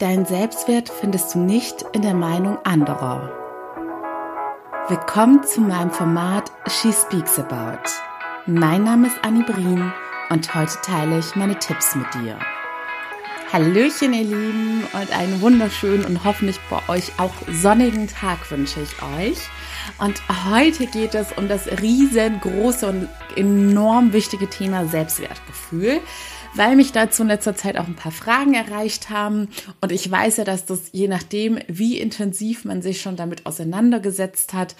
Dein Selbstwert findest du nicht in der Meinung anderer. Willkommen zu meinem Format She Speaks About. Mein Name ist Annie Brien und heute teile ich meine Tipps mit dir. Hallöchen, ihr Lieben, und einen wunderschönen und hoffentlich bei euch auch sonnigen Tag wünsche ich euch. Und heute geht es um das riesengroße und enorm wichtige Thema Selbstwertgefühl weil mich dazu in letzter Zeit auch ein paar Fragen erreicht haben. Und ich weiß ja, dass das je nachdem, wie intensiv man sich schon damit auseinandergesetzt hat,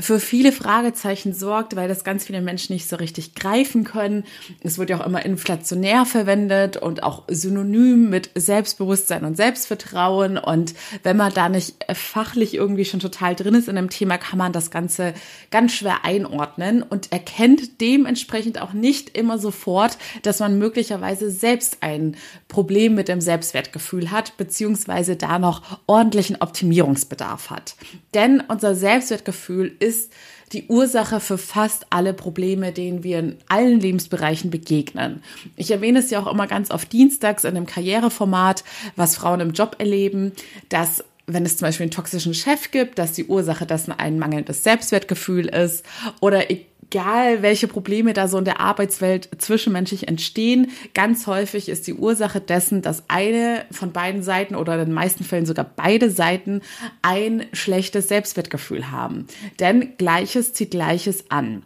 für viele Fragezeichen sorgt, weil das ganz viele Menschen nicht so richtig greifen können. Es wird ja auch immer inflationär verwendet und auch synonym mit Selbstbewusstsein und Selbstvertrauen. Und wenn man da nicht fachlich irgendwie schon total drin ist in einem Thema, kann man das Ganze ganz schwer einordnen und erkennt dementsprechend auch nicht immer sofort, dass man möglicherweise möglicherweise selbst ein Problem mit dem Selbstwertgefühl hat, beziehungsweise da noch ordentlichen Optimierungsbedarf hat. Denn unser Selbstwertgefühl ist die Ursache für fast alle Probleme, denen wir in allen Lebensbereichen begegnen. Ich erwähne es ja auch immer ganz oft dienstags in einem Karriereformat, was Frauen im Job erleben, dass wenn es zum Beispiel einen toxischen Chef gibt, dass die Ursache dessen ein mangelndes Selbstwertgefühl ist oder egal welche Probleme da so in der Arbeitswelt zwischenmenschlich entstehen, ganz häufig ist die Ursache dessen, dass eine von beiden Seiten oder in den meisten Fällen sogar beide Seiten ein schlechtes Selbstwertgefühl haben. Denn Gleiches zieht Gleiches an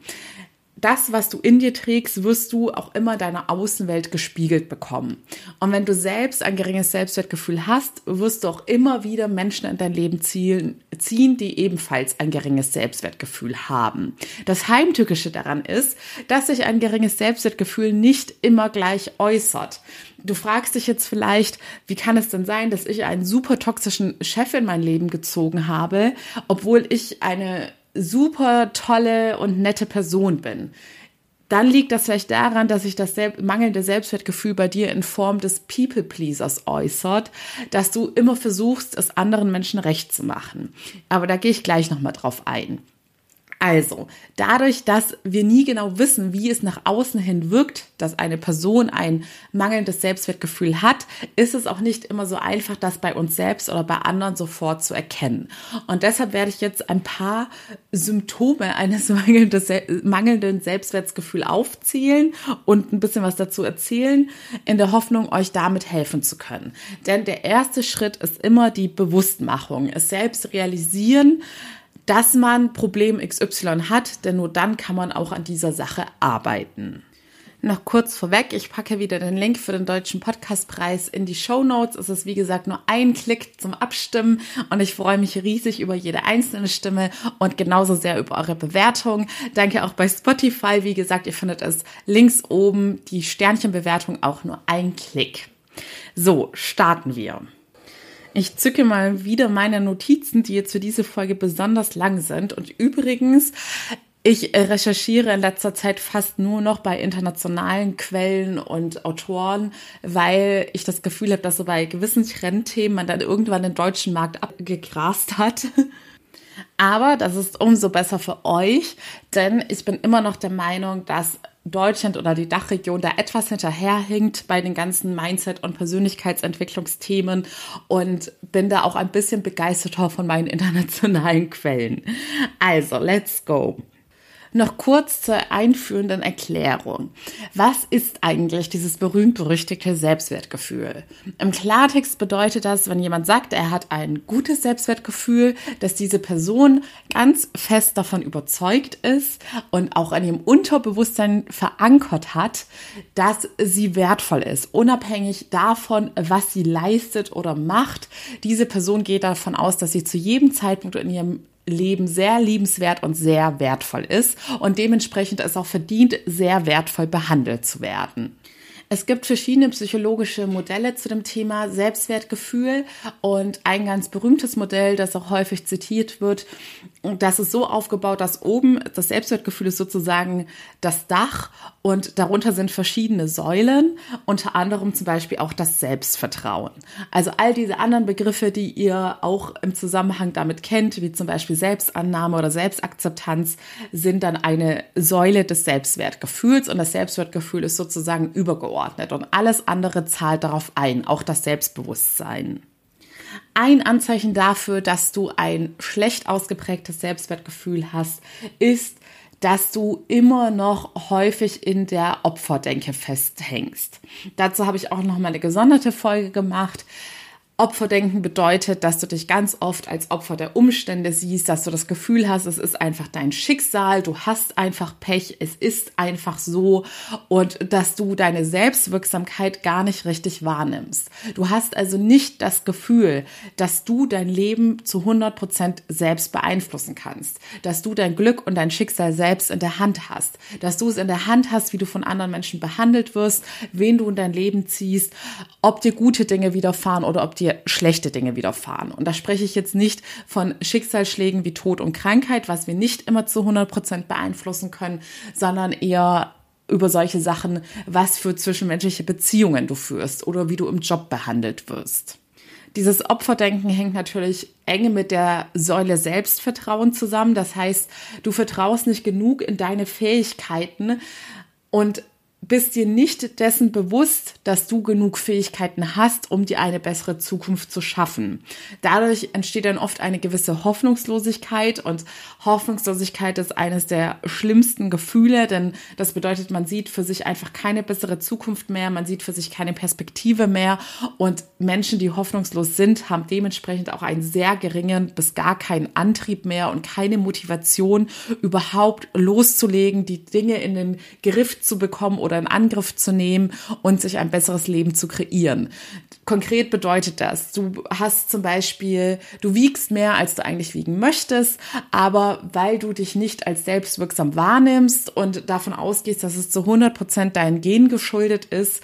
das, was du in dir trägst, wirst du auch immer deiner Außenwelt gespiegelt bekommen. Und wenn du selbst ein geringes Selbstwertgefühl hast, wirst du auch immer wieder Menschen in dein Leben ziehen, die ebenfalls ein geringes Selbstwertgefühl haben. Das Heimtückische daran ist, dass sich ein geringes Selbstwertgefühl nicht immer gleich äußert. Du fragst dich jetzt vielleicht, wie kann es denn sein, dass ich einen super toxischen Chef in mein Leben gezogen habe, obwohl ich eine super tolle und nette Person bin, dann liegt das vielleicht daran, dass sich das mangelnde Selbstwertgefühl bei dir in Form des People-Pleasers äußert, dass du immer versuchst, es anderen Menschen recht zu machen. Aber da gehe ich gleich nochmal drauf ein. Also, dadurch, dass wir nie genau wissen, wie es nach außen hin wirkt, dass eine Person ein mangelndes Selbstwertgefühl hat, ist es auch nicht immer so einfach, das bei uns selbst oder bei anderen sofort zu erkennen. Und deshalb werde ich jetzt ein paar Symptome eines mangelnden Selbstwertgefühls aufzählen und ein bisschen was dazu erzählen, in der Hoffnung, euch damit helfen zu können. Denn der erste Schritt ist immer die Bewusstmachung, es selbst realisieren, dass man Problem XY hat, denn nur dann kann man auch an dieser Sache arbeiten. Noch kurz vorweg, ich packe wieder den Link für den deutschen Podcastpreis in die Show Notes. Es ist wie gesagt nur ein Klick zum Abstimmen und ich freue mich riesig über jede einzelne Stimme und genauso sehr über eure Bewertung. Danke auch bei Spotify. Wie gesagt, ihr findet es links oben die Sternchenbewertung auch nur ein Klick. So, starten wir. Ich zücke mal wieder meine Notizen, die jetzt für diese Folge besonders lang sind. Und übrigens, ich recherchiere in letzter Zeit fast nur noch bei internationalen Quellen und Autoren, weil ich das Gefühl habe, dass so bei gewissen Trendthemen man dann irgendwann den deutschen Markt abgegrast hat. Aber das ist umso besser für euch, denn ich bin immer noch der Meinung, dass Deutschland oder die Dachregion da etwas hinterherhinkt bei den ganzen Mindset- und Persönlichkeitsentwicklungsthemen und bin da auch ein bisschen begeisterter von meinen internationalen Quellen. Also, let's go. Noch kurz zur einführenden Erklärung. Was ist eigentlich dieses berühmt-berüchtigte Selbstwertgefühl? Im Klartext bedeutet das, wenn jemand sagt, er hat ein gutes Selbstwertgefühl, dass diese Person ganz fest davon überzeugt ist und auch an ihrem Unterbewusstsein verankert hat, dass sie wertvoll ist, unabhängig davon, was sie leistet oder macht. Diese Person geht davon aus, dass sie zu jedem Zeitpunkt in ihrem Leben sehr liebenswert und sehr wertvoll ist und dementsprechend es auch verdient, sehr wertvoll behandelt zu werden. Es gibt verschiedene psychologische Modelle zu dem Thema Selbstwertgefühl und ein ganz berühmtes Modell, das auch häufig zitiert wird, das ist so aufgebaut, dass oben das Selbstwertgefühl ist sozusagen das Dach und darunter sind verschiedene Säulen, unter anderem zum Beispiel auch das Selbstvertrauen. Also all diese anderen Begriffe, die ihr auch im Zusammenhang damit kennt, wie zum Beispiel Selbstannahme oder Selbstakzeptanz, sind dann eine Säule des Selbstwertgefühls und das Selbstwertgefühl ist sozusagen übergeordnet übergeordnet und alles andere zahlt darauf ein, auch das Selbstbewusstsein. Ein Anzeichen dafür, dass du ein schlecht ausgeprägtes Selbstwertgefühl hast, ist, dass du immer noch häufig in der Opferdenke festhängst. Dazu habe ich auch noch mal eine gesonderte Folge gemacht. Opferdenken bedeutet, dass du dich ganz oft als Opfer der Umstände siehst, dass du das Gefühl hast, es ist einfach dein Schicksal, du hast einfach Pech, es ist einfach so und dass du deine Selbstwirksamkeit gar nicht richtig wahrnimmst. Du hast also nicht das Gefühl, dass du dein Leben zu 100 Prozent selbst beeinflussen kannst, dass du dein Glück und dein Schicksal selbst in der Hand hast, dass du es in der Hand hast, wie du von anderen Menschen behandelt wirst, wen du in dein Leben ziehst, ob dir gute Dinge widerfahren oder ob dir dir schlechte Dinge widerfahren. Und da spreche ich jetzt nicht von Schicksalsschlägen wie Tod und Krankheit, was wir nicht immer zu 100 Prozent beeinflussen können, sondern eher über solche Sachen, was für zwischenmenschliche Beziehungen du führst oder wie du im Job behandelt wirst. Dieses Opferdenken hängt natürlich enge mit der Säule Selbstvertrauen zusammen. Das heißt, du vertraust nicht genug in deine Fähigkeiten und bist dir nicht dessen bewusst, dass du genug Fähigkeiten hast, um dir eine bessere Zukunft zu schaffen. Dadurch entsteht dann oft eine gewisse Hoffnungslosigkeit und Hoffnungslosigkeit ist eines der schlimmsten Gefühle, denn das bedeutet, man sieht für sich einfach keine bessere Zukunft mehr, man sieht für sich keine Perspektive mehr und Menschen, die hoffnungslos sind, haben dementsprechend auch einen sehr geringen bis gar keinen Antrieb mehr und keine Motivation überhaupt loszulegen, die Dinge in den Griff zu bekommen oder in Angriff zu nehmen und sich ein besseres Leben zu kreieren. Konkret bedeutet das, du hast zum Beispiel, du wiegst mehr, als du eigentlich wiegen möchtest, aber weil du dich nicht als selbstwirksam wahrnimmst und davon ausgehst, dass es zu 100 Prozent deinen Gen geschuldet ist,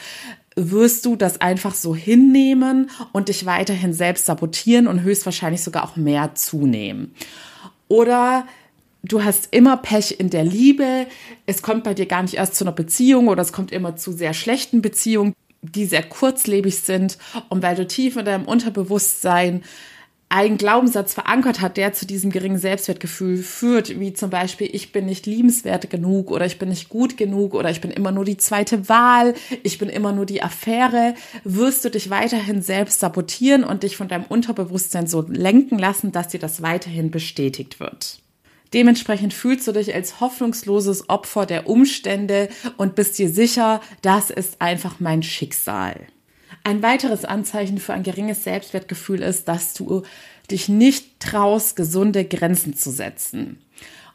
wirst du das einfach so hinnehmen und dich weiterhin selbst sabotieren und höchstwahrscheinlich sogar auch mehr zunehmen. Oder du hast immer Pech in der Liebe, es kommt bei dir gar nicht erst zu einer Beziehung oder es kommt immer zu sehr schlechten Beziehungen, die sehr kurzlebig sind und weil du tief in deinem Unterbewusstsein einen Glaubenssatz verankert hat, der zu diesem geringen Selbstwertgefühl führt, wie zum Beispiel, ich bin nicht liebenswert genug oder ich bin nicht gut genug oder ich bin immer nur die zweite Wahl, ich bin immer nur die Affäre, wirst du dich weiterhin selbst sabotieren und dich von deinem Unterbewusstsein so lenken lassen, dass dir das weiterhin bestätigt wird. Dementsprechend fühlst du dich als hoffnungsloses Opfer der Umstände und bist dir sicher, das ist einfach mein Schicksal. Ein weiteres Anzeichen für ein geringes Selbstwertgefühl ist, dass du dich nicht traust, gesunde Grenzen zu setzen.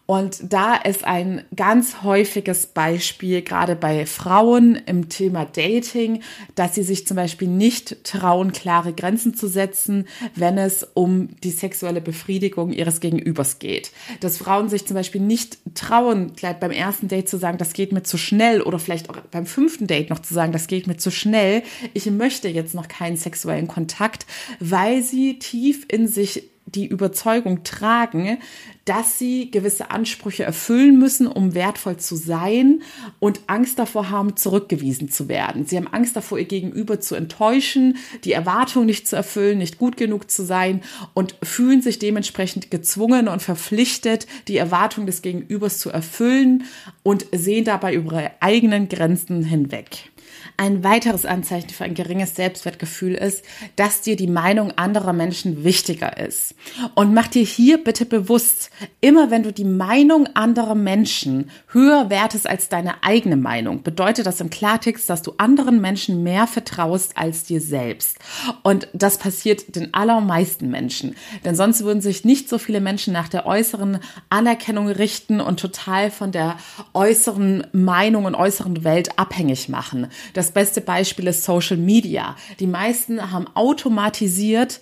Und da ist ein ganz häufiges Beispiel, gerade bei Frauen im Thema Dating, dass sie sich zum Beispiel nicht trauen, klare Grenzen zu setzen, wenn es um die sexuelle Befriedigung ihres Gegenübers geht. Dass Frauen sich zum Beispiel nicht trauen, gleich beim ersten Date zu sagen, das geht mir zu schnell oder vielleicht auch beim fünften Date noch zu sagen, das geht mir zu schnell. Ich möchte jetzt noch keinen sexuellen Kontakt, weil sie tief in sich die Überzeugung tragen, dass sie gewisse Ansprüche erfüllen müssen, um wertvoll zu sein und Angst davor haben, zurückgewiesen zu werden. Sie haben Angst davor, ihr Gegenüber zu enttäuschen, die Erwartung nicht zu erfüllen, nicht gut genug zu sein und fühlen sich dementsprechend gezwungen und verpflichtet, die Erwartung des Gegenübers zu erfüllen und sehen dabei über ihre eigenen Grenzen hinweg. Ein weiteres Anzeichen für ein geringes Selbstwertgefühl ist, dass dir die Meinung anderer Menschen wichtiger ist. Und mach dir hier bitte bewusst, immer wenn du die Meinung anderer Menschen höher wertest als deine eigene Meinung, bedeutet das im Klartext, dass du anderen Menschen mehr vertraust als dir selbst. Und das passiert den allermeisten Menschen. Denn sonst würden sich nicht so viele Menschen nach der äußeren Anerkennung richten und total von der äußeren Meinung und äußeren Welt abhängig machen. Das beste Beispiel ist Social Media. Die meisten haben automatisiert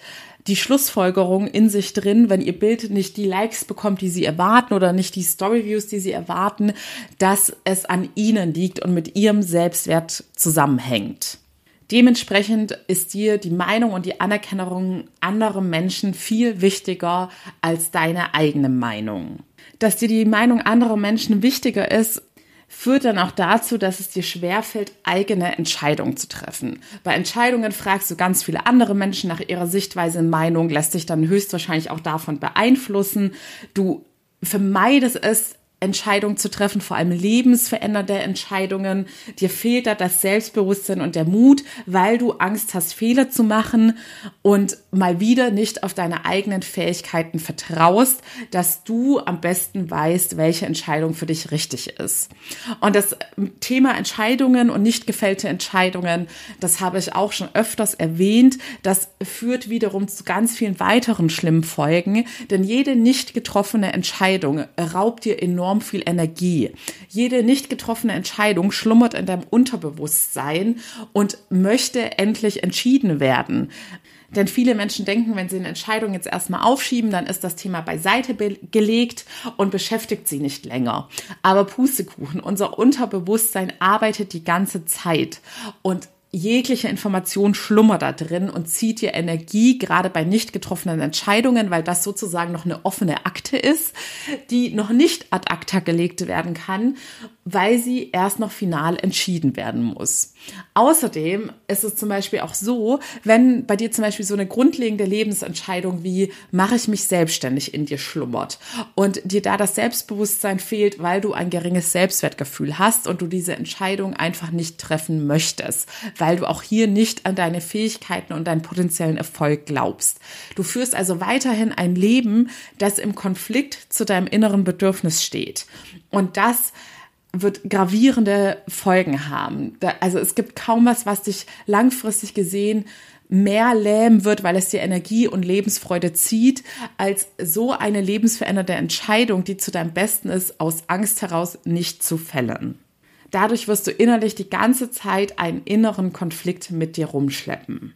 die Schlussfolgerung in sich drin, wenn ihr Bild nicht die Likes bekommt, die sie erwarten oder nicht die Storyviews, die sie erwarten, dass es an ihnen liegt und mit ihrem Selbstwert zusammenhängt. Dementsprechend ist dir die Meinung und die Anerkennung anderer Menschen viel wichtiger als deine eigene Meinung. Dass dir die Meinung anderer Menschen wichtiger ist, führt dann auch dazu, dass es dir schwerfällt, eigene Entscheidungen zu treffen. Bei Entscheidungen fragst du ganz viele andere Menschen nach ihrer Sichtweise Meinung, lässt dich dann höchstwahrscheinlich auch davon beeinflussen. Du vermeidest es, Entscheidungen zu treffen, vor allem lebensverändernde Entscheidungen. Dir fehlt da das Selbstbewusstsein und der Mut, weil du Angst hast, Fehler zu machen und mal wieder nicht auf deine eigenen Fähigkeiten vertraust, dass du am besten weißt, welche Entscheidung für dich richtig ist. Und das Thema Entscheidungen und nicht gefällte Entscheidungen, das habe ich auch schon öfters erwähnt, das führt wiederum zu ganz vielen weiteren schlimmen Folgen, denn jede nicht getroffene Entscheidung raubt dir enorm enorm viel Energie. Jede nicht getroffene Entscheidung schlummert in deinem Unterbewusstsein und möchte endlich entschieden werden. Denn viele Menschen denken, wenn sie eine Entscheidung jetzt erstmal aufschieben, dann ist das Thema beiseite gelegt und beschäftigt sie nicht länger. Aber Pustekuchen, unser Unterbewusstsein arbeitet die ganze Zeit und jegliche Information schlummert da drin und zieht dir Energie, gerade bei nicht getroffenen Entscheidungen, weil das sozusagen noch eine offene Akte ist, die noch nicht ad acta gelegt werden kann, weil sie erst noch final entschieden werden muss. Außerdem ist es zum Beispiel auch so, wenn bei dir zum Beispiel so eine grundlegende Lebensentscheidung wie mache ich mich selbstständig in dir schlummert und dir da das Selbstbewusstsein fehlt, weil du ein geringes Selbstwertgefühl hast und du diese Entscheidung einfach nicht treffen möchtest, weil du auch hier nicht an deine Fähigkeiten und deinen potenziellen Erfolg glaubst. Du führst also weiterhin ein Leben, das im Konflikt zu deinem inneren Bedürfnis steht. Und das wird gravierende Folgen haben. also es gibt kaum was, was dich langfristig gesehen mehr lähmen wird, weil es dir Energie und Lebensfreude zieht, als so eine lebensverändernde Entscheidung, die zu deinem Besten ist, aus Angst heraus nicht zu fällen. Dadurch wirst du innerlich die ganze Zeit einen inneren Konflikt mit dir rumschleppen.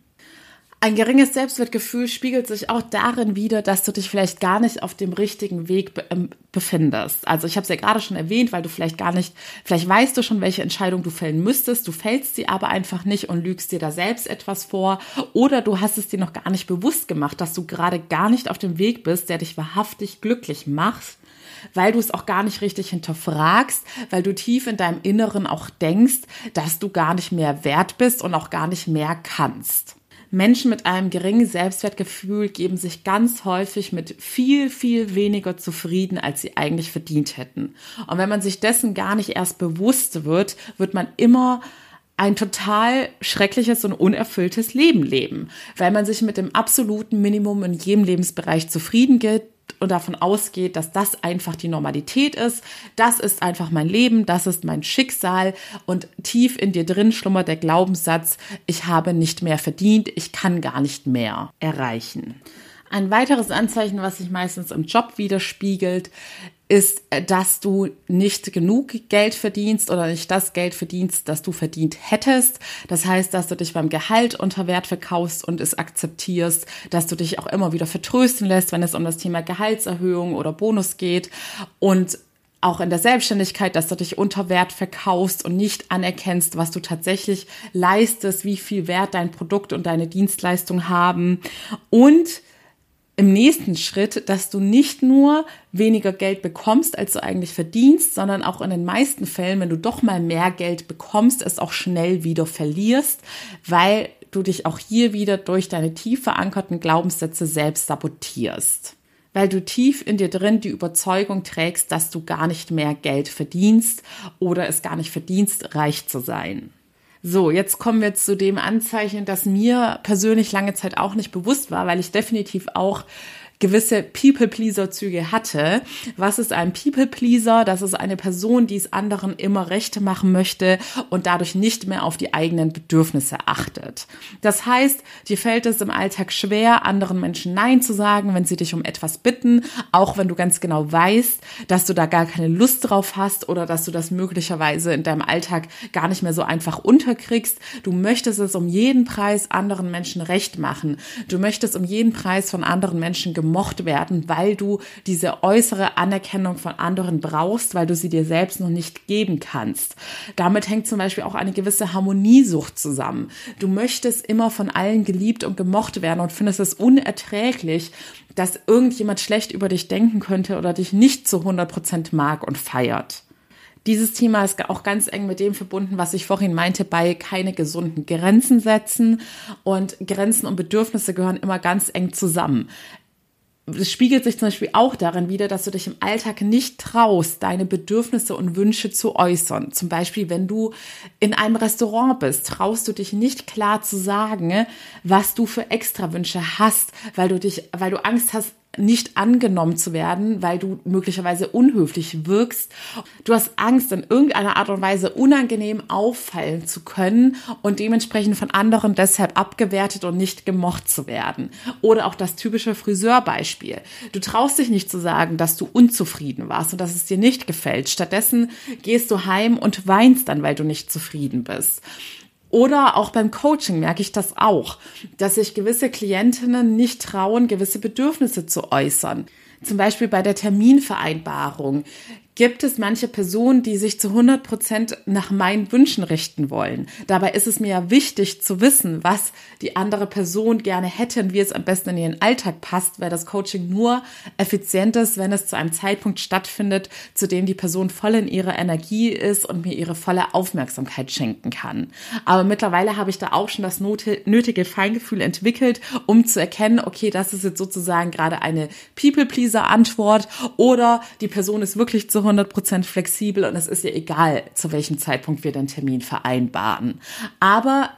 Ein geringes Selbstwertgefühl spiegelt sich auch darin wider, dass du dich vielleicht gar nicht auf dem richtigen Weg be ähm, befindest. Also ich habe es ja gerade schon erwähnt, weil du vielleicht gar nicht, vielleicht weißt du schon, welche Entscheidung du fällen müsstest, du fällst sie aber einfach nicht und lügst dir da selbst etwas vor oder du hast es dir noch gar nicht bewusst gemacht, dass du gerade gar nicht auf dem Weg bist, der dich wahrhaftig glücklich macht weil du es auch gar nicht richtig hinterfragst, weil du tief in deinem Inneren auch denkst, dass du gar nicht mehr wert bist und auch gar nicht mehr kannst. Menschen mit einem geringen Selbstwertgefühl geben sich ganz häufig mit viel, viel weniger zufrieden, als sie eigentlich verdient hätten. Und wenn man sich dessen gar nicht erst bewusst wird, wird man immer ein total schreckliches und unerfülltes Leben leben, weil man sich mit dem absoluten Minimum in jedem Lebensbereich zufrieden gibt und davon ausgeht, dass das einfach die Normalität ist. Das ist einfach mein Leben, das ist mein Schicksal und tief in dir drin schlummert der Glaubenssatz, ich habe nicht mehr verdient, ich kann gar nicht mehr erreichen. Ein weiteres Anzeichen, was sich meistens im Job widerspiegelt, ist, dass du nicht genug Geld verdienst oder nicht das Geld verdienst, das du verdient hättest. Das heißt, dass du dich beim Gehalt unter Wert verkaufst und es akzeptierst, dass du dich auch immer wieder vertrösten lässt, wenn es um das Thema Gehaltserhöhung oder Bonus geht und auch in der Selbstständigkeit, dass du dich unter Wert verkaufst und nicht anerkennst, was du tatsächlich leistest, wie viel Wert dein Produkt und deine Dienstleistung haben und im nächsten Schritt, dass du nicht nur weniger Geld bekommst, als du eigentlich verdienst, sondern auch in den meisten Fällen, wenn du doch mal mehr Geld bekommst, es auch schnell wieder verlierst, weil du dich auch hier wieder durch deine tief verankerten Glaubenssätze selbst sabotierst. Weil du tief in dir drin die Überzeugung trägst, dass du gar nicht mehr Geld verdienst oder es gar nicht verdienst, reich zu sein. So, jetzt kommen wir zu dem Anzeichen, das mir persönlich lange Zeit auch nicht bewusst war, weil ich definitiv auch gewisse People-Pleaser-Züge hatte. Was ist ein People-Pleaser? Das ist eine Person, die es anderen immer Rechte machen möchte und dadurch nicht mehr auf die eigenen Bedürfnisse achtet. Das heißt, dir fällt es im Alltag schwer, anderen Menschen Nein zu sagen, wenn sie dich um etwas bitten, auch wenn du ganz genau weißt, dass du da gar keine Lust drauf hast oder dass du das möglicherweise in deinem Alltag gar nicht mehr so einfach unterkriegst. Du möchtest es um jeden Preis anderen Menschen recht machen. Du möchtest um jeden Preis von anderen Menschen gemocht gemocht werden, weil du diese äußere Anerkennung von anderen brauchst, weil du sie dir selbst noch nicht geben kannst. Damit hängt zum Beispiel auch eine gewisse Harmoniesucht zusammen. Du möchtest immer von allen geliebt und gemocht werden und findest es unerträglich, dass irgendjemand schlecht über dich denken könnte oder dich nicht zu 100 Prozent mag und feiert. Dieses Thema ist auch ganz eng mit dem verbunden, was ich vorhin meinte, bei keine gesunden Grenzen setzen. Und Grenzen und Bedürfnisse gehören immer ganz eng zusammen es spiegelt sich zum Beispiel auch darin wieder, dass du dich im Alltag nicht traust, deine Bedürfnisse und Wünsche zu äußern. Zum Beispiel, wenn du in einem Restaurant bist, traust du dich nicht klar zu sagen, was du für Extrawünsche hast, weil du dich, weil du Angst hast, nicht angenommen zu werden, weil du möglicherweise unhöflich wirkst. Du hast Angst, in irgendeiner Art und Weise unangenehm auffallen zu können und dementsprechend von anderen deshalb abgewertet und nicht gemocht zu werden. Oder auch das typische Friseurbeispiel. Du traust dich nicht zu sagen, dass du unzufrieden warst und dass es dir nicht gefällt. Stattdessen gehst du heim und weinst dann, weil du nicht zufrieden bist. Oder auch beim Coaching merke ich das auch, dass sich gewisse Klientinnen nicht trauen, gewisse Bedürfnisse zu äußern. Zum Beispiel bei der Terminvereinbarung gibt es manche Personen, die sich zu 100 Prozent nach meinen Wünschen richten wollen. Dabei ist es mir ja wichtig zu wissen, was die andere Person gerne hätte und wie es am besten in ihren Alltag passt, weil das Coaching nur effizient ist, wenn es zu einem Zeitpunkt stattfindet, zu dem die Person voll in ihrer Energie ist und mir ihre volle Aufmerksamkeit schenken kann. Aber mittlerweile habe ich da auch schon das nötige Feingefühl entwickelt, um zu erkennen, okay, das ist jetzt sozusagen gerade eine People-Pleaser-Antwort oder die Person ist wirklich zu 100% flexibel und es ist ja egal, zu welchem Zeitpunkt wir den Termin vereinbaren. Aber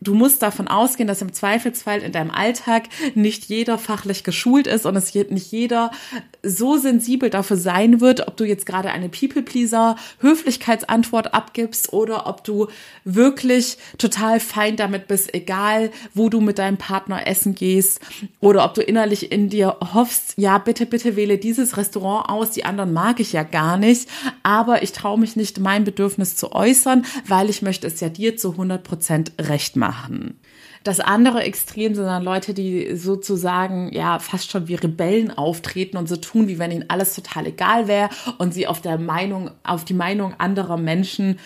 du musst davon ausgehen, dass im Zweifelsfall in deinem Alltag nicht jeder fachlich geschult ist und es nicht jeder so sensibel dafür sein wird, ob du jetzt gerade eine People-Pleaser Höflichkeitsantwort abgibst oder ob du wirklich total fein damit bist, egal wo du mit deinem Partner essen gehst oder ob du innerlich in dir hoffst, ja, bitte, bitte wähle dieses Restaurant aus, die anderen mag ich ja gar nicht, aber ich traue mich nicht, mein Bedürfnis zu äußern, weil ich möchte es ja dir zu 100 Prozent recht machen machen. Das andere Extrem sind dann Leute, die sozusagen ja fast schon wie Rebellen auftreten und so tun, wie wenn ihnen alles total egal wäre und sie auf der Meinung, auf die Meinung anderer Menschen,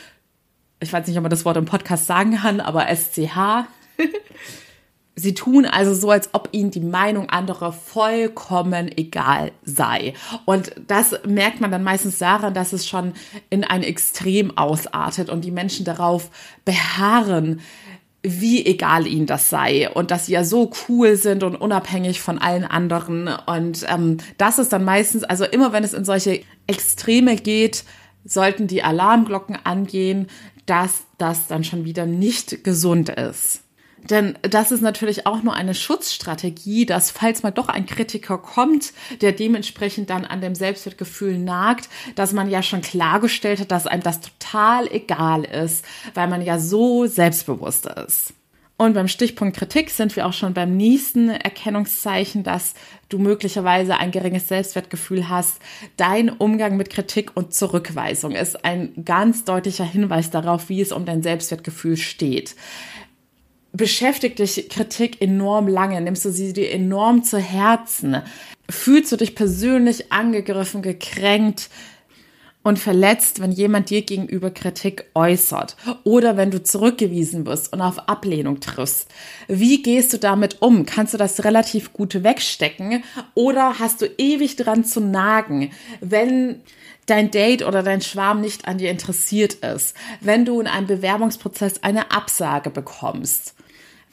ich weiß nicht, ob man das Wort im Podcast sagen kann, aber SCH. Sie tun also so, als ob ihnen die Meinung anderer vollkommen egal sei. Und das merkt man dann meistens daran, dass es schon in ein Extrem ausartet und die Menschen darauf beharren, wie egal ihnen das sei und dass sie ja so cool sind und unabhängig von allen anderen. Und ähm, das ist dann meistens, also immer wenn es in solche Extreme geht, sollten die Alarmglocken angehen, dass das dann schon wieder nicht gesund ist. Denn das ist natürlich auch nur eine Schutzstrategie, dass falls mal doch ein Kritiker kommt, der dementsprechend dann an dem Selbstwertgefühl nagt, dass man ja schon klargestellt hat, dass einem das total egal ist, weil man ja so selbstbewusst ist. Und beim Stichpunkt Kritik sind wir auch schon beim nächsten Erkennungszeichen, dass du möglicherweise ein geringes Selbstwertgefühl hast. Dein Umgang mit Kritik und Zurückweisung ist ein ganz deutlicher Hinweis darauf, wie es um dein Selbstwertgefühl steht beschäftigt dich Kritik enorm lange? Nimmst du sie dir enorm zu Herzen? Fühlst du dich persönlich angegriffen, gekränkt und verletzt, wenn jemand dir gegenüber Kritik äußert oder wenn du zurückgewiesen wirst und auf Ablehnung triffst? Wie gehst du damit um? Kannst du das relativ gut wegstecken oder hast du ewig dran zu nagen, wenn dein Date oder dein Schwarm nicht an dir interessiert ist, wenn du in einem Bewerbungsprozess eine Absage bekommst?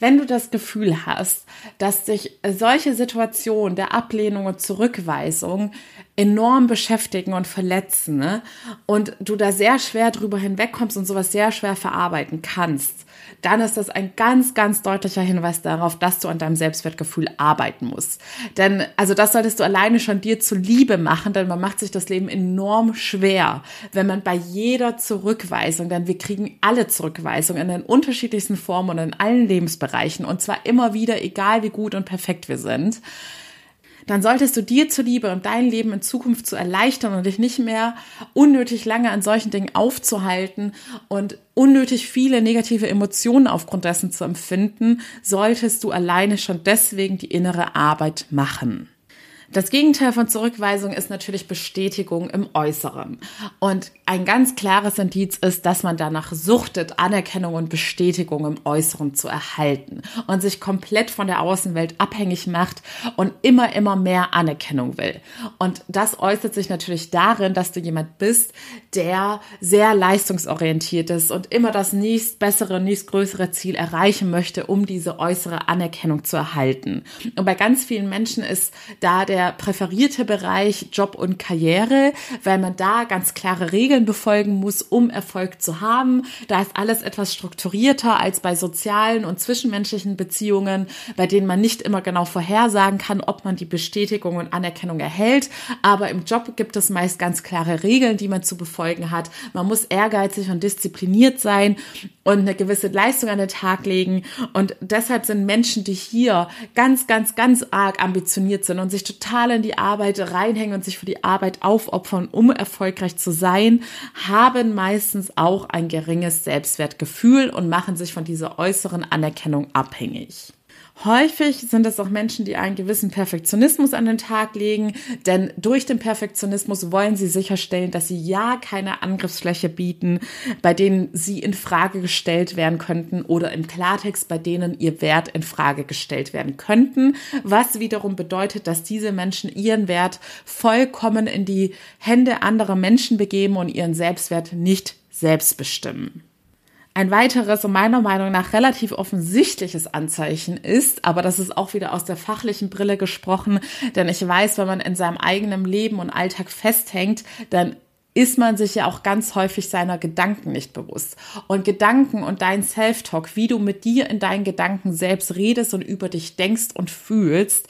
Wenn du das Gefühl hast, dass dich solche Situationen der Ablehnung und Zurückweisung enorm beschäftigen und verletzen ne, und du da sehr schwer drüber hinwegkommst und sowas sehr schwer verarbeiten kannst, dann ist das ein ganz, ganz deutlicher Hinweis darauf, dass du an deinem Selbstwertgefühl arbeiten musst. Denn, also das solltest du alleine schon dir zuliebe machen, denn man macht sich das Leben enorm schwer, wenn man bei jeder Zurückweisung, denn wir kriegen alle Zurückweisungen in den unterschiedlichsten Formen und in allen Lebensbereichen und zwar immer wieder, egal wie gut und perfekt wir sind, dann solltest du dir zuliebe und dein Leben in Zukunft zu erleichtern und dich nicht mehr unnötig lange an solchen Dingen aufzuhalten und unnötig viele negative Emotionen aufgrund dessen zu empfinden, solltest du alleine schon deswegen die innere Arbeit machen. Das Gegenteil von Zurückweisung ist natürlich Bestätigung im Äußeren. Und ein ganz klares Indiz ist, dass man danach suchtet, Anerkennung und Bestätigung im Äußeren zu erhalten und sich komplett von der Außenwelt abhängig macht und immer, immer mehr Anerkennung will. Und das äußert sich natürlich darin, dass du jemand bist, der sehr leistungsorientiert ist und immer das nächst bessere, nächst größere Ziel erreichen möchte, um diese äußere Anerkennung zu erhalten. Und bei ganz vielen Menschen ist da der präferierte Bereich Job und Karriere, weil man da ganz klare Regeln Regeln befolgen muss, um Erfolg zu haben. Da ist alles etwas strukturierter als bei sozialen und zwischenmenschlichen Beziehungen, bei denen man nicht immer genau vorhersagen kann, ob man die Bestätigung und Anerkennung erhält. Aber im Job gibt es meist ganz klare Regeln, die man zu befolgen hat. Man muss ehrgeizig und diszipliniert sein und eine gewisse Leistung an den Tag legen. Und deshalb sind Menschen, die hier ganz, ganz, ganz arg ambitioniert sind und sich total in die Arbeit reinhängen und sich für die Arbeit aufopfern, um erfolgreich zu sein, haben meistens auch ein geringes Selbstwertgefühl und machen sich von dieser äußeren Anerkennung abhängig. Häufig sind es auch Menschen, die einen gewissen Perfektionismus an den Tag legen, denn durch den Perfektionismus wollen sie sicherstellen, dass sie ja keine Angriffsfläche bieten, bei denen sie in Frage gestellt werden könnten oder im Klartext, bei denen ihr Wert in Frage gestellt werden könnten, was wiederum bedeutet, dass diese Menschen ihren Wert vollkommen in die Hände anderer Menschen begeben und ihren Selbstwert nicht selbst bestimmen. Ein weiteres und meiner Meinung nach relativ offensichtliches Anzeichen ist, aber das ist auch wieder aus der fachlichen Brille gesprochen, denn ich weiß, wenn man in seinem eigenen Leben und Alltag festhängt, dann ist man sich ja auch ganz häufig seiner Gedanken nicht bewusst. Und Gedanken und dein Self-Talk, wie du mit dir in deinen Gedanken selbst redest und über dich denkst und fühlst,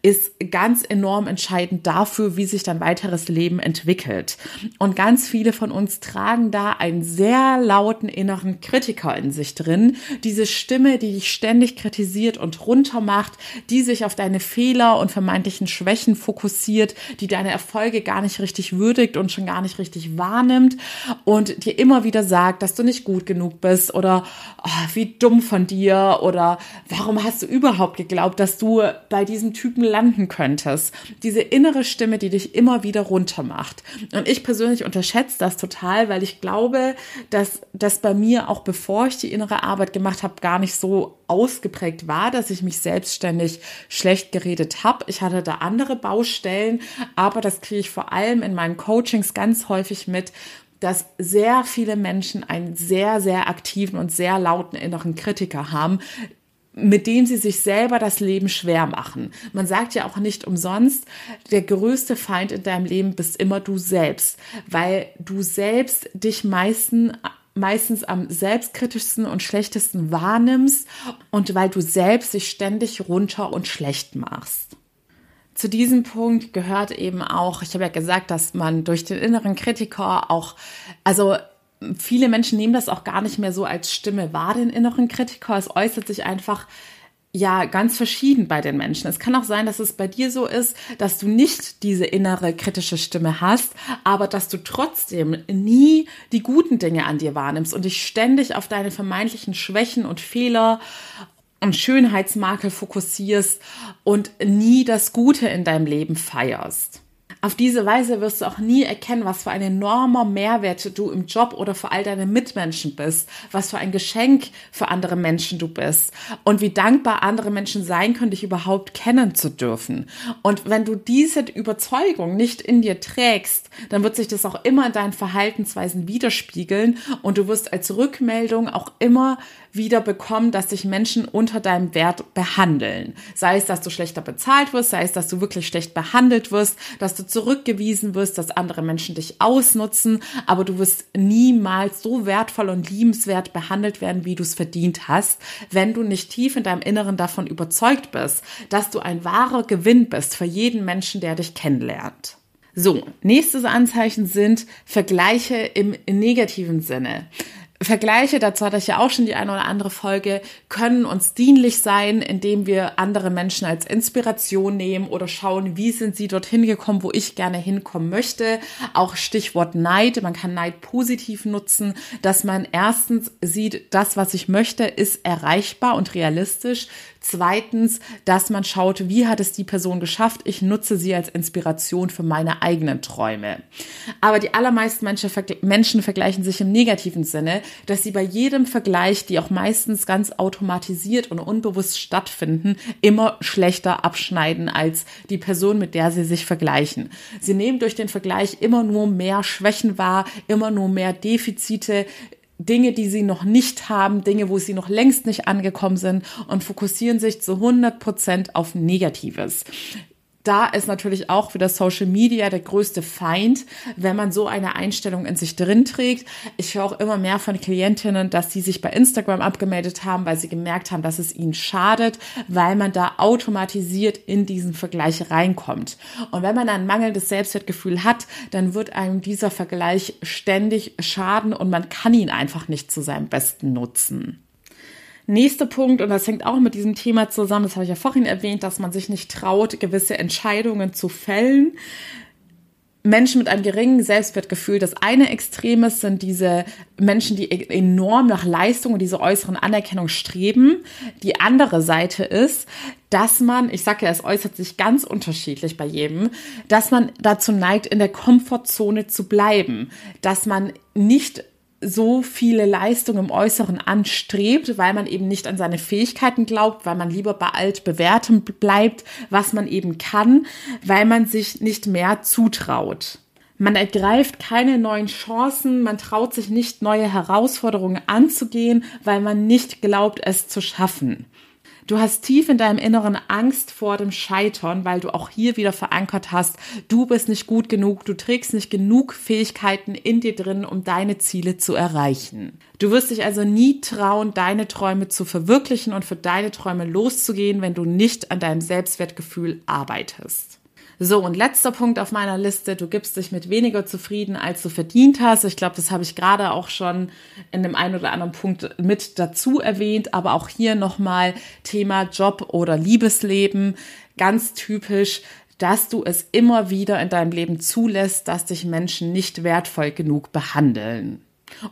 ist ganz enorm entscheidend dafür, wie sich dein weiteres Leben entwickelt. Und ganz viele von uns tragen da einen sehr lauten inneren Kritiker in sich drin. Diese Stimme, die dich ständig kritisiert und runtermacht, die sich auf deine Fehler und vermeintlichen Schwächen fokussiert, die deine Erfolge gar nicht richtig würdigt und schon gar nicht richtig richtig wahrnimmt und dir immer wieder sagt, dass du nicht gut genug bist oder oh, wie dumm von dir oder warum hast du überhaupt geglaubt, dass du bei diesem Typen landen könntest. Diese innere Stimme, die dich immer wieder runtermacht. Und ich persönlich unterschätze das total, weil ich glaube, dass das bei mir auch bevor ich die innere Arbeit gemacht habe, gar nicht so ausgeprägt war, dass ich mich selbstständig schlecht geredet habe. Ich hatte da andere Baustellen, aber das kriege ich vor allem in meinen Coachings ganz häufig mit, dass sehr viele Menschen einen sehr, sehr aktiven und sehr lauten inneren Kritiker haben, mit dem sie sich selber das Leben schwer machen. Man sagt ja auch nicht umsonst, der größte Feind in deinem Leben bist immer du selbst, weil du selbst dich meisten meistens am selbstkritischsten und schlechtesten wahrnimmst und weil du selbst dich ständig runter und schlecht machst. Zu diesem Punkt gehört eben auch, ich habe ja gesagt, dass man durch den inneren Kritiker auch, also viele Menschen nehmen das auch gar nicht mehr so als Stimme wahr, den inneren Kritiker. Es äußert sich einfach ja ganz verschieden bei den Menschen. Es kann auch sein, dass es bei dir so ist, dass du nicht diese innere kritische Stimme hast, aber dass du trotzdem nie die guten Dinge an dir wahrnimmst und dich ständig auf deine vermeintlichen Schwächen und Fehler und Schönheitsmakel fokussierst und nie das Gute in deinem Leben feierst. Auf diese Weise wirst du auch nie erkennen, was für ein enormer Mehrwert du im Job oder für all deine Mitmenschen bist, was für ein Geschenk für andere Menschen du bist und wie dankbar andere Menschen sein können, dich überhaupt kennen zu dürfen. Und wenn du diese Überzeugung nicht in dir trägst, dann wird sich das auch immer in deinen Verhaltensweisen widerspiegeln und du wirst als Rückmeldung auch immer wieder bekommen, dass sich Menschen unter deinem Wert behandeln. Sei es, dass du schlechter bezahlt wirst, sei es, dass du wirklich schlecht behandelt wirst, dass du zurückgewiesen wirst, dass andere Menschen dich ausnutzen, aber du wirst niemals so wertvoll und liebenswert behandelt werden, wie du es verdient hast, wenn du nicht tief in deinem Inneren davon überzeugt bist, dass du ein wahrer Gewinn bist für jeden Menschen, der dich kennenlernt. So, nächstes Anzeichen sind Vergleiche im negativen Sinne. Vergleiche, dazu hatte ich ja auch schon die eine oder andere Folge, können uns dienlich sein, indem wir andere Menschen als Inspiration nehmen oder schauen, wie sind sie dorthin gekommen, wo ich gerne hinkommen möchte. Auch Stichwort Neid. Man kann Neid positiv nutzen, dass man erstens sieht, das, was ich möchte, ist erreichbar und realistisch. Zweitens, dass man schaut, wie hat es die Person geschafft. Ich nutze sie als Inspiration für meine eigenen Träume. Aber die allermeisten Menschen, vergleichen sich im negativen Sinne, dass sie bei jedem Vergleich, die auch meistens ganz automatisiert und unbewusst stattfinden, immer schlechter abschneiden als die Person, mit der sie sich vergleichen. Sie nehmen durch den Vergleich immer nur mehr Schwächen wahr, immer nur mehr Defizite, Dinge, die sie noch nicht haben, Dinge, wo sie noch längst nicht angekommen sind und fokussieren sich zu 100 Prozent auf Negatives da ist natürlich auch wieder Social Media der größte Feind, wenn man so eine Einstellung in sich drin trägt. Ich höre auch immer mehr von Klientinnen, dass sie sich bei Instagram abgemeldet haben, weil sie gemerkt haben, dass es ihnen schadet, weil man da automatisiert in diesen Vergleich reinkommt. Und wenn man ein mangelndes Selbstwertgefühl hat, dann wird einem dieser Vergleich ständig schaden und man kann ihn einfach nicht zu seinem Besten nutzen. Nächster Punkt, und das hängt auch mit diesem Thema zusammen, das habe ich ja vorhin erwähnt, dass man sich nicht traut, gewisse Entscheidungen zu fällen. Menschen mit einem geringen Selbstwertgefühl. Das eine Extrem sind diese Menschen, die e-, enorm nach Leistung und diese äußeren Anerkennung streben. Die andere Seite ist, dass man, ich sage ja, es äußert sich ganz unterschiedlich bei jedem, dass man dazu neigt, in der Komfortzone zu bleiben, dass man nicht so viele Leistungen im Äußeren anstrebt, weil man eben nicht an seine Fähigkeiten glaubt, weil man lieber bei altbewährtem bleibt, was man eben kann, weil man sich nicht mehr zutraut. Man ergreift keine neuen Chancen, man traut sich nicht neue Herausforderungen anzugehen, weil man nicht glaubt, es zu schaffen. Du hast tief in deinem Inneren Angst vor dem Scheitern, weil du auch hier wieder verankert hast, du bist nicht gut genug, du trägst nicht genug Fähigkeiten in dir drin, um deine Ziele zu erreichen. Du wirst dich also nie trauen, deine Träume zu verwirklichen und für deine Träume loszugehen, wenn du nicht an deinem Selbstwertgefühl arbeitest. So, und letzter Punkt auf meiner Liste, du gibst dich mit weniger zufrieden, als du verdient hast. Ich glaube, das habe ich gerade auch schon in dem einen oder anderen Punkt mit dazu erwähnt, aber auch hier nochmal Thema Job oder Liebesleben, ganz typisch dass du es immer wieder in deinem Leben zulässt, dass dich Menschen nicht wertvoll genug behandeln.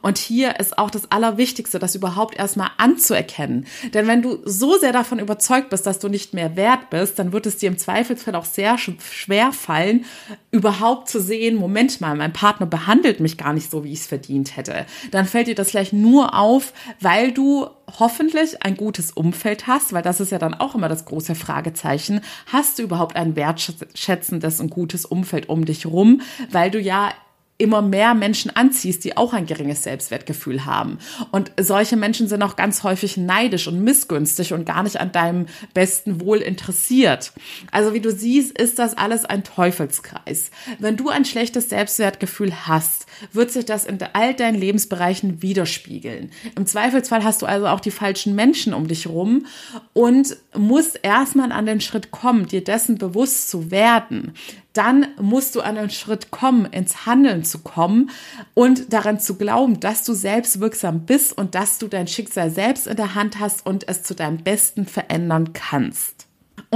Und hier ist auch das Allerwichtigste, das überhaupt erstmal anzuerkennen. Denn wenn du so sehr davon überzeugt bist, dass du nicht mehr wert bist, dann wird es dir im Zweifelsfall auch sehr schwer fallen, überhaupt zu sehen, Moment mal, mein Partner behandelt mich gar nicht so, wie ich es verdient hätte. Dann fällt dir das vielleicht nur auf, weil du hoffentlich ein gutes Umfeld hast, weil das ist ja dann auch immer das große Fragezeichen. Hast du überhaupt ein wertschätzendes und gutes Umfeld um dich rum, weil du ja immer mehr Menschen anziehst, die auch ein geringes Selbstwertgefühl haben. Und solche Menschen sind auch ganz häufig neidisch und missgünstig und gar nicht an deinem besten Wohl interessiert. Also wie du siehst, ist das alles ein Teufelskreis. Wenn du ein schlechtes Selbstwertgefühl hast, wird sich das in all deinen Lebensbereichen widerspiegeln. Im Zweifelsfall hast du also auch die falschen Menschen um dich rum und musst erstmal an den Schritt kommen, dir dessen bewusst zu werden dann musst du an einen Schritt kommen, ins Handeln zu kommen und daran zu glauben, dass du selbst wirksam bist und dass du dein Schicksal selbst in der Hand hast und es zu deinem Besten verändern kannst.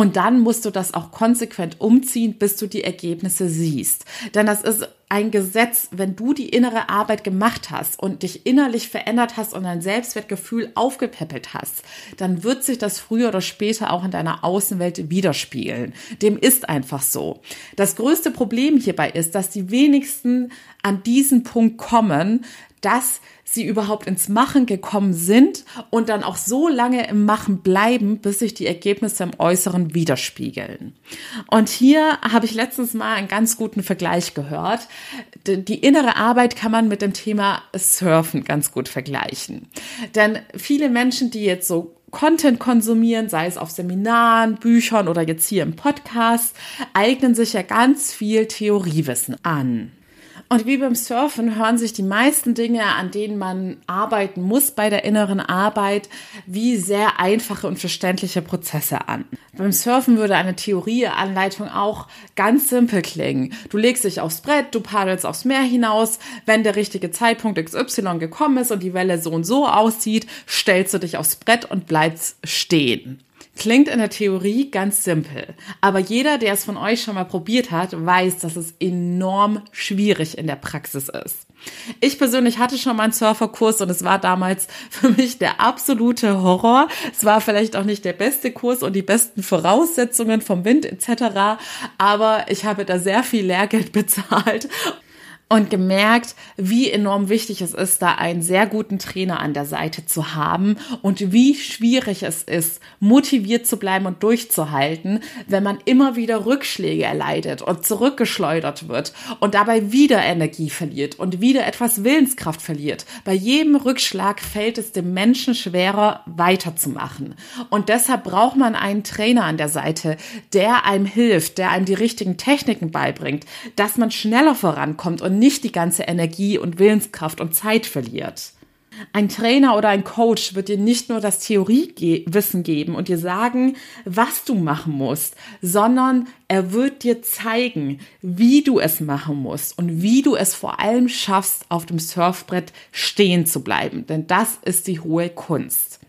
Und dann musst du das auch konsequent umziehen, bis du die Ergebnisse siehst. Denn das ist ein Gesetz, wenn du die innere Arbeit gemacht hast und dich innerlich verändert hast und dein Selbstwertgefühl aufgepäppelt hast, dann wird sich das früher oder später auch in deiner Außenwelt widerspiegeln. Dem ist einfach so. Das größte Problem hierbei ist, dass die wenigsten an diesen Punkt kommen, dass sie überhaupt ins Machen gekommen sind und dann auch so lange im Machen bleiben, bis sich die Ergebnisse im Äußeren widerspiegeln. Und hier habe ich letztens mal einen ganz guten Vergleich gehört. Die innere Arbeit kann man mit dem Thema Surfen ganz gut vergleichen. Denn viele Menschen, die jetzt so Content konsumieren, sei es auf Seminaren, Büchern oder jetzt hier im Podcast, eignen sich ja ganz viel Theoriewissen an. Und wie beim Surfen hören sich die meisten Dinge, an denen man arbeiten muss bei der inneren Arbeit, wie sehr einfache und verständliche Prozesse an. Beim Surfen würde eine Theorieanleitung auch ganz simpel klingen. Du legst dich aufs Brett, du paddelst aufs Meer hinaus. Wenn der richtige Zeitpunkt XY gekommen ist und die Welle so und so aussieht, stellst du dich aufs Brett und bleibst stehen. Klingt in der Theorie ganz simpel, aber jeder, der es von euch schon mal probiert hat, weiß, dass es enorm schwierig in der Praxis ist. Ich persönlich hatte schon mal einen Surferkurs und es war damals für mich der absolute Horror. Es war vielleicht auch nicht der beste Kurs und die besten Voraussetzungen vom Wind etc., aber ich habe da sehr viel Lehrgeld bezahlt und gemerkt, wie enorm wichtig es ist, da einen sehr guten Trainer an der Seite zu haben und wie schwierig es ist, motiviert zu bleiben und durchzuhalten, wenn man immer wieder Rückschläge erleidet und zurückgeschleudert wird und dabei wieder Energie verliert und wieder etwas Willenskraft verliert. Bei jedem Rückschlag fällt es dem Menschen schwerer, weiterzumachen. Und deshalb braucht man einen Trainer an der Seite, der einem hilft, der einem die richtigen Techniken beibringt, dass man schneller vorankommt und nicht die ganze Energie und Willenskraft und Zeit verliert. Ein Trainer oder ein Coach wird dir nicht nur das Theoriewissen geben und dir sagen, was du machen musst, sondern er wird dir zeigen, wie du es machen musst und wie du es vor allem schaffst, auf dem Surfbrett stehen zu bleiben. Denn das ist die hohe Kunst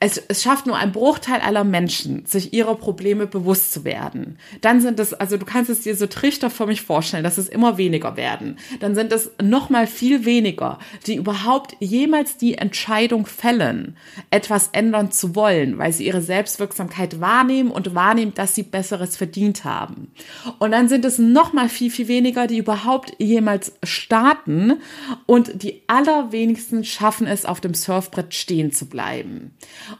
es, es schafft nur ein Bruchteil aller Menschen, sich ihrer Probleme bewusst zu werden. Dann sind es, also du kannst es dir so trichterförmig vorstellen, dass es immer weniger werden. Dann sind es noch mal viel weniger, die überhaupt jemals die Entscheidung fällen, etwas ändern zu wollen, weil sie ihre Selbstwirksamkeit wahrnehmen und wahrnehmen, dass sie Besseres verdient haben. Und dann sind es noch mal viel, viel weniger, die überhaupt jemals starten und die allerwenigsten schaffen es, auf dem Surfbrett stehen zu bleiben.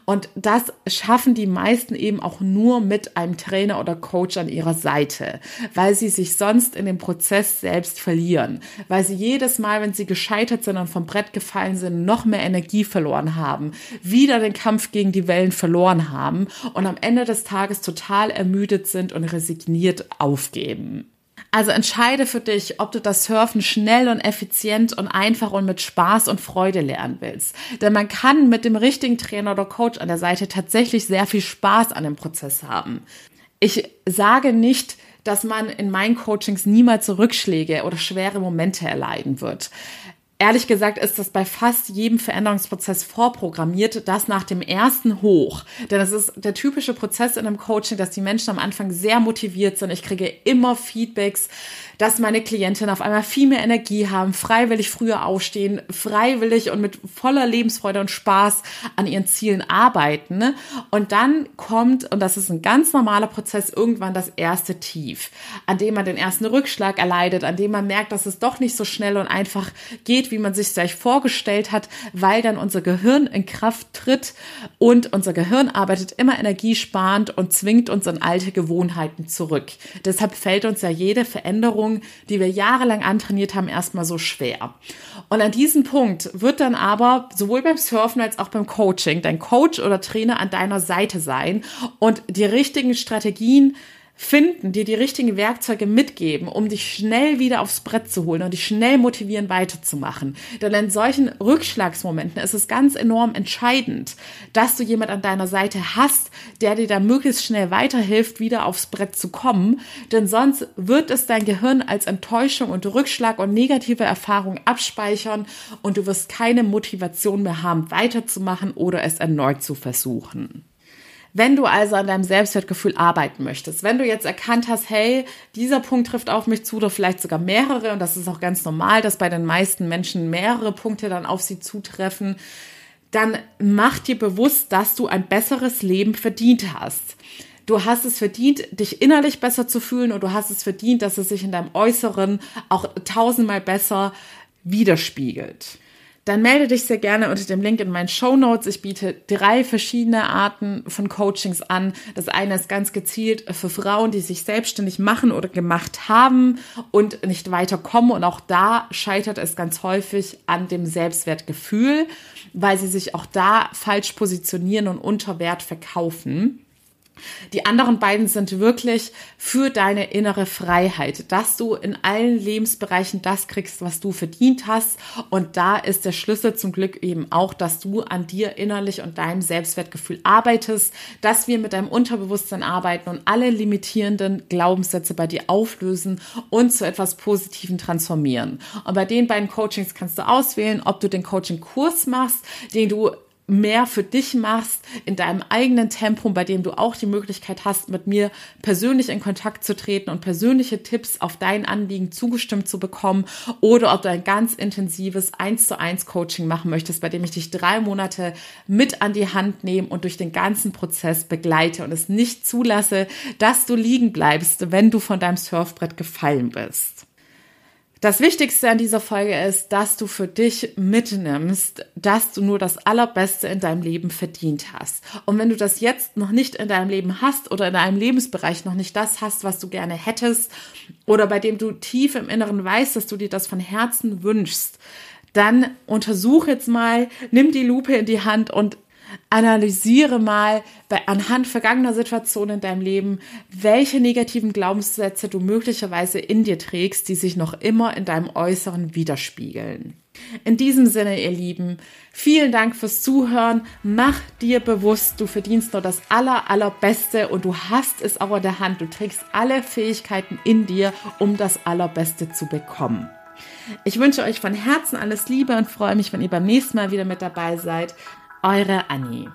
Und das schaffen die meisten eben auch nur mit einem Trainer oder Coach an ihrer Seite, weil sie sich sonst in dem Prozess selbst verlieren, weil sie jedes Mal, wenn sie gescheitert sind und vom Brett gefallen sind, noch mehr Energie verloren haben, wieder den Kampf gegen die Wellen verloren haben und am Ende des Tages total ermüdet sind und resigniert aufgeben. Also entscheide für dich, ob du das Surfen schnell und effizient und einfach und mit Spaß und Freude lernen willst. Denn man kann mit dem richtigen Trainer oder Coach an der Seite tatsächlich sehr viel Spaß an dem Prozess haben. Ich sage nicht, dass man in meinen Coachings niemals Rückschläge oder schwere Momente erleiden wird. Ehrlich gesagt ist das bei fast jedem Veränderungsprozess vorprogrammiert, das nach dem ersten Hoch. Denn es ist der typische Prozess in einem Coaching, dass die Menschen am Anfang sehr motiviert sind. Ich kriege immer Feedbacks, dass meine Klientinnen auf einmal viel mehr Energie haben, freiwillig früher aufstehen, freiwillig und mit voller Lebensfreude und Spaß an ihren Zielen arbeiten. Und dann kommt, und das ist ein ganz normaler Prozess, irgendwann das erste Tief, an dem man den ersten Rückschlag erleidet, an dem man merkt, dass es doch nicht so schnell und einfach geht, wie man sich gleich vorgestellt hat, weil dann unser Gehirn in Kraft tritt und unser Gehirn arbeitet immer energiesparend und zwingt uns in alte Gewohnheiten zurück. Deshalb fällt uns ja jede Veränderung Übungen, die wir jahrelang antrainiert haben, erstmal so schwer. Und an diesem Punkt wird dann aber sowohl beim Surfen als auch beim Coaching dein Coach oder Trainer an deiner Seite sein und die richtigen Strategien finden, dir die richtigen Werkzeuge mitgeben, um dich schnell wieder aufs Brett zu holen und dich schnell motivieren, weiterzumachen. Denn in solchen Rückschlagsmomenten ist es ganz enorm entscheidend, dass du jemand an deiner Seite hast, der dir da möglichst schnell weiterhilft, wieder aufs Brett zu kommen. Denn sonst wird es dein Gehirn als Enttäuschung und Rückschlag und negative Erfahrung abspeichern und du wirst keine Motivation mehr haben, weiterzumachen oder es erneut zu versuchen. Wenn du also an deinem Selbstwertgefühl arbeiten möchtest, wenn du jetzt erkannt hast, hey, dieser Punkt trifft auf mich zu oder vielleicht sogar mehrere, und das ist auch ganz normal, dass bei den meisten Menschen mehrere Punkte dann auf sie zutreffen, dann mach dir bewusst, dass du ein besseres Leben verdient hast. Du hast es verdient, dich innerlich besser zu fühlen und du hast es verdient, dass es sich in deinem Äußeren auch tausendmal besser widerspiegelt dann melde dich sehr gerne unter dem Link in meinen Show Notes. Ich biete drei verschiedene Arten von Coachings an. Das eine ist ganz gezielt für Frauen, die sich selbstständig machen oder gemacht haben und nicht weiterkommen. Und auch da scheitert es ganz häufig an dem Selbstwertgefühl, weil sie sich auch da falsch positionieren und unter Wert verkaufen. Die anderen beiden sind wirklich für deine innere Freiheit, dass du in allen Lebensbereichen das kriegst, was du verdient hast. Und da ist der Schlüssel zum Glück eben auch, dass du an dir innerlich und deinem Selbstwertgefühl arbeitest, dass wir mit deinem Unterbewusstsein arbeiten und alle limitierenden Glaubenssätze bei dir auflösen und zu etwas Positiven transformieren. Und bei den beiden Coachings kannst du auswählen, ob du den Coaching-Kurs machst, den du mehr für dich machst, in deinem eigenen Tempo, bei dem du auch die Möglichkeit hast, mit mir persönlich in Kontakt zu treten und persönliche Tipps auf dein Anliegen zugestimmt zu bekommen oder ob du ein ganz intensives 1 zu 1 Coaching machen möchtest, bei dem ich dich drei Monate mit an die Hand nehme und durch den ganzen Prozess begleite und es nicht zulasse, dass du liegen bleibst, wenn du von deinem Surfbrett gefallen bist. Das Wichtigste an dieser Folge ist, dass du für dich mitnimmst, dass du nur das Allerbeste in deinem Leben verdient hast. Und wenn du das jetzt noch nicht in deinem Leben hast oder in deinem Lebensbereich noch nicht das hast, was du gerne hättest oder bei dem du tief im Inneren weißt, dass du dir das von Herzen wünschst, dann untersuch jetzt mal, nimm die Lupe in die Hand und analysiere mal bei, anhand vergangener Situationen in deinem Leben, welche negativen Glaubenssätze du möglicherweise in dir trägst, die sich noch immer in deinem Äußeren widerspiegeln. In diesem Sinne, ihr Lieben, vielen Dank fürs Zuhören. Mach dir bewusst, du verdienst nur das aller, allerbeste und du hast es auch in der Hand. Du trägst alle Fähigkeiten in dir, um das Allerbeste zu bekommen. Ich wünsche euch von Herzen alles Liebe und freue mich, wenn ihr beim nächsten Mal wieder mit dabei seid. Eure Annie.